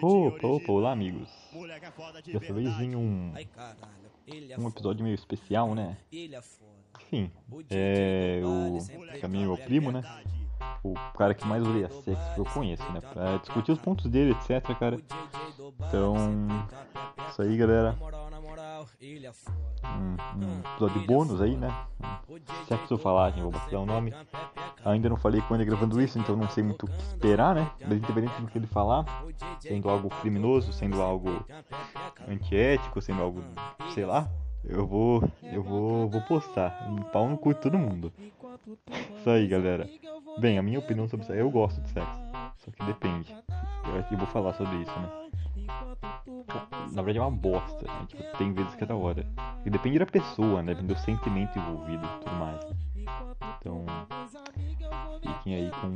Opa, opa, olá amigos. Dessa vez em um, um episódio meio especial, né? Enfim, é o caminho meu primo, né? O cara que mais odeia sexo que eu conheço, né? Pra discutir os pontos dele, etc, cara. Então, isso aí, galera. Um, um episódio bônus aí, né? Sexo falagem, vou botar o nome. Ainda não falei com ele gravando isso, então não sei muito o que esperar, né? Mas independente do que ele falar, sendo algo criminoso, sendo algo antiético, sendo algo, sei lá, eu vou, eu vou, vou postar. Um pau no cu de todo mundo. Isso aí, galera. Bem, a minha opinião sobre aí, eu gosto de sexo. Só que depende. Eu aqui vou falar sobre isso, né? Na verdade é uma bosta, né? tipo, tem vezes que é da hora. E depende da pessoa, né? Do sentimento envolvido e tudo mais. Né? Fiquem aí com,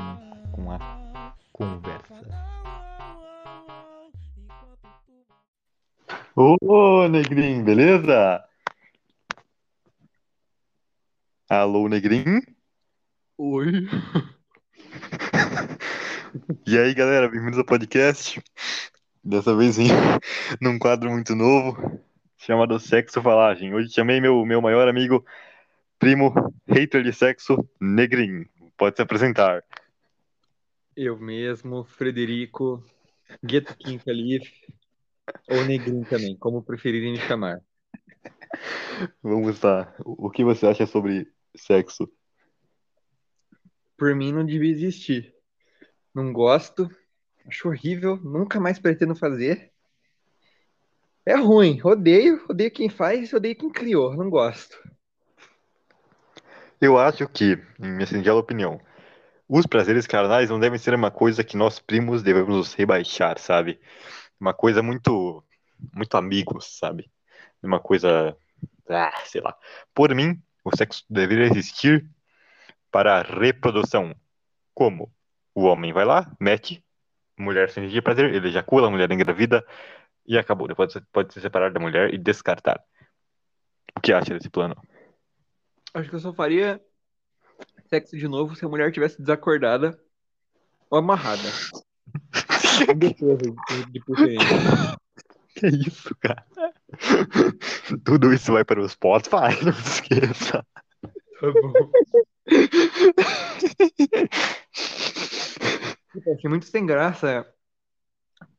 com a conversa. Ô, Negrinho, beleza? Alô, Negrinho? Oi. E aí, galera, bem-vindos ao podcast. Dessa vez em num quadro muito novo, chamado Sexo Falagem. Hoje chamei meu, meu maior amigo, primo, hater de sexo, Negrinho. Pode se apresentar. Eu mesmo, Frederico, Gueto Kim Calif, ou Negrinho também, como preferirem me chamar. Vamos lá. O que você acha sobre sexo? Por mim não devia existir. Não gosto, acho horrível, nunca mais pretendo fazer. É ruim, odeio, odeio quem faz, odeio quem criou, não gosto. Eu acho que, em minha singela opinião, os prazeres carnais não devem ser uma coisa que nós primos devemos nos rebaixar, sabe? Uma coisa muito, muito amigos, sabe? Uma coisa, ah, sei lá. Por mim, o sexo deveria existir para a reprodução. Como? O homem vai lá, mete, mulher sente de prazer, ele ejacula, a mulher engravida e acabou. Depois pode se separar da mulher e descartar. O que acha desse plano? Acho que eu só faria sexo de novo se a mulher tivesse desacordada ou amarrada. Que isso, cara? Tudo isso vai para os Spotify, não se esqueça. Tá bom. Achei muito sem graça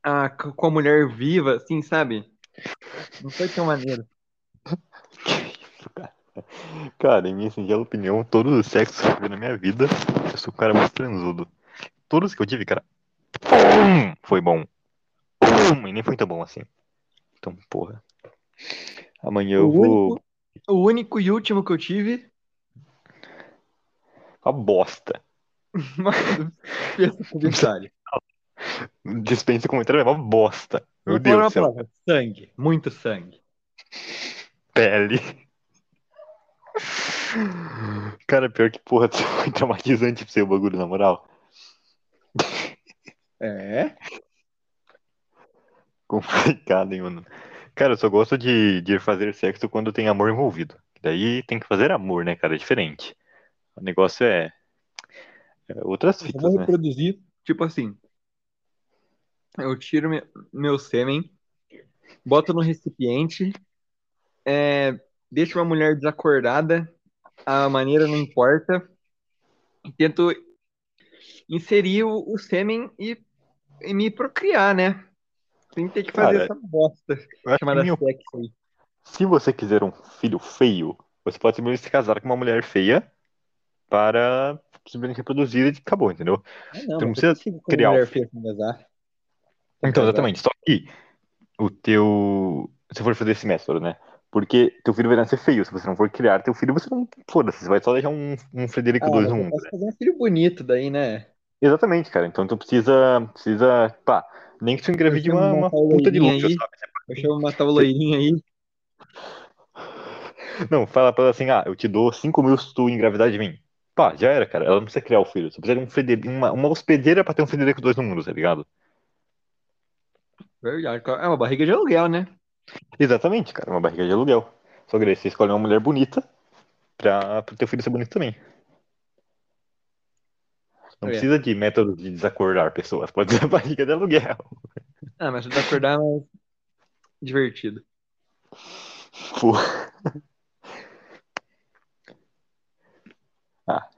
a, com a mulher viva, assim, sabe? Não foi tão maneiro. Cara? Em minha singela opinião, todos os sexos que eu tive na minha vida, eu sou um cara muito transudo. Todos que eu tive, cara, foi bom. E nem foi tão bom assim. Então, porra. Amanhã eu O vou. único, o único e último que eu tive. Uma bosta. Comentário. Dispensa comentário, é uma bosta. Meu Deus do céu. Sangue. Muito sangue. Pele. Cara, pior que porra, foi traumatizante pra você o bagulho, na moral. É? Complicado, hein, mano. Cara, eu só gosto de, de fazer sexo quando tem amor envolvido. Daí tem que fazer amor, né, cara? É diferente. O negócio é, é outras Eu fitas, vou né? reproduzir, tipo assim. Eu tiro me- meu sêmen, boto no recipiente, é, deixo uma mulher desacordada, a maneira não importa, tento inserir o, o sêmen e, e me procriar, né? Sem ter que fazer Cara, essa bosta chamada sexo aí. se você quiser um filho feio, você pode simplesmente se casar com uma mulher feia para simplesmente reproduzir e acabou, entendeu? Ah, não, não precisa com criar mulher feia sem casar. Então, exatamente. Só que o teu. Se for fazer esse método, né? Porque teu filho vai nascer feio. Se você não for criar teu filho, você não. Foda-se, você vai só deixar um, um Frederico Ah, 2 mas no eu mundo. fazer um filho bonito daí, né? Exatamente, cara. Então tu precisa. Precisa. Pá, nem que tu engravide Eu uma, uma puta de luxo, sabe? Eu chamo matar o loirinho aí. Não, fala pra ela assim, ah, eu te dou 5 mil se tu engravidar de mim. Pá, já era, cara. Ela não precisa criar o filho. Só precisa de um Frederico, uma, uma hospedeira pra ter um Frederico 2 no mundo, tá ligado? Verdade. É uma barriga de aluguel, né? Exatamente, cara. Uma barriga de aluguel. Só que daí você escolhe uma mulher bonita pra, pro teu filho ser bonito também. Não É. precisa de métodos de desacordar pessoas. Pode ser barriga de aluguel. Ah, mas desacordar é mais divertido. Pô. Ah,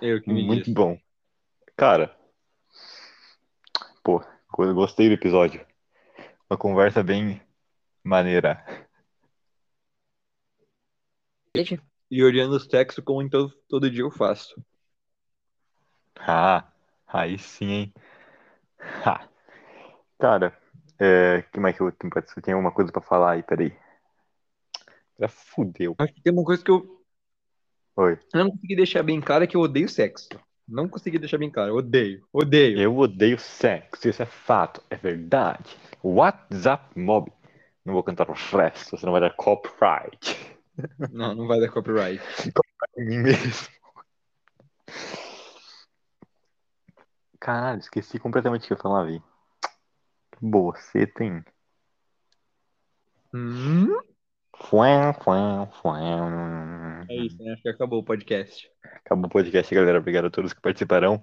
Eu que me muito disse. bom. Cara, pô, eu gostei do episódio. Uma conversa bem maneira. E olhando o sexo como todo, todo dia eu faço. Ah, aí sim, hein? Ha. Cara, é, que mais que eu tenho? Você tem alguma coisa pra falar aí? Peraí. Já fudeu. Acho que tem uma coisa que eu Oi. não consegui deixar bem claro é que eu odeio sexo. Não consegui deixar bem claro. Odeio. Odeio. Eu odeio sexo, isso é fato, é verdade. WhatsApp Mob. Não vou cantar o resto, senão vai dar copyright. Não, não vai dar copyright. Em mim mesmo. Caralho, esqueci completamente o que eu falar, Vi. Você tem. Hum? Fuan, fuan. É isso, né? Acho que acabou o podcast. Acabou o podcast, galera. Obrigado a todos que participarão.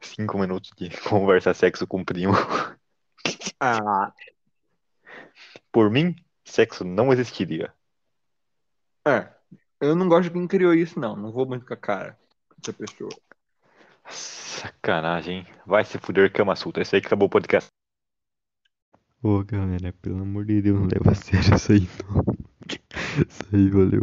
Cinco minutos de conversa sexo com o primo. Ah, Por mim, sexo não existiria. é. Eu não gosto de quem criou isso, não. Não vou muito com a cara dessa pessoa. Sacanagem, hein? Vai se fuder, cama suta. Esse aí que acabou o podcast. Ô, galera, pelo amor de Deus, não leva a sério isso aí, não. Isso aí, valeu.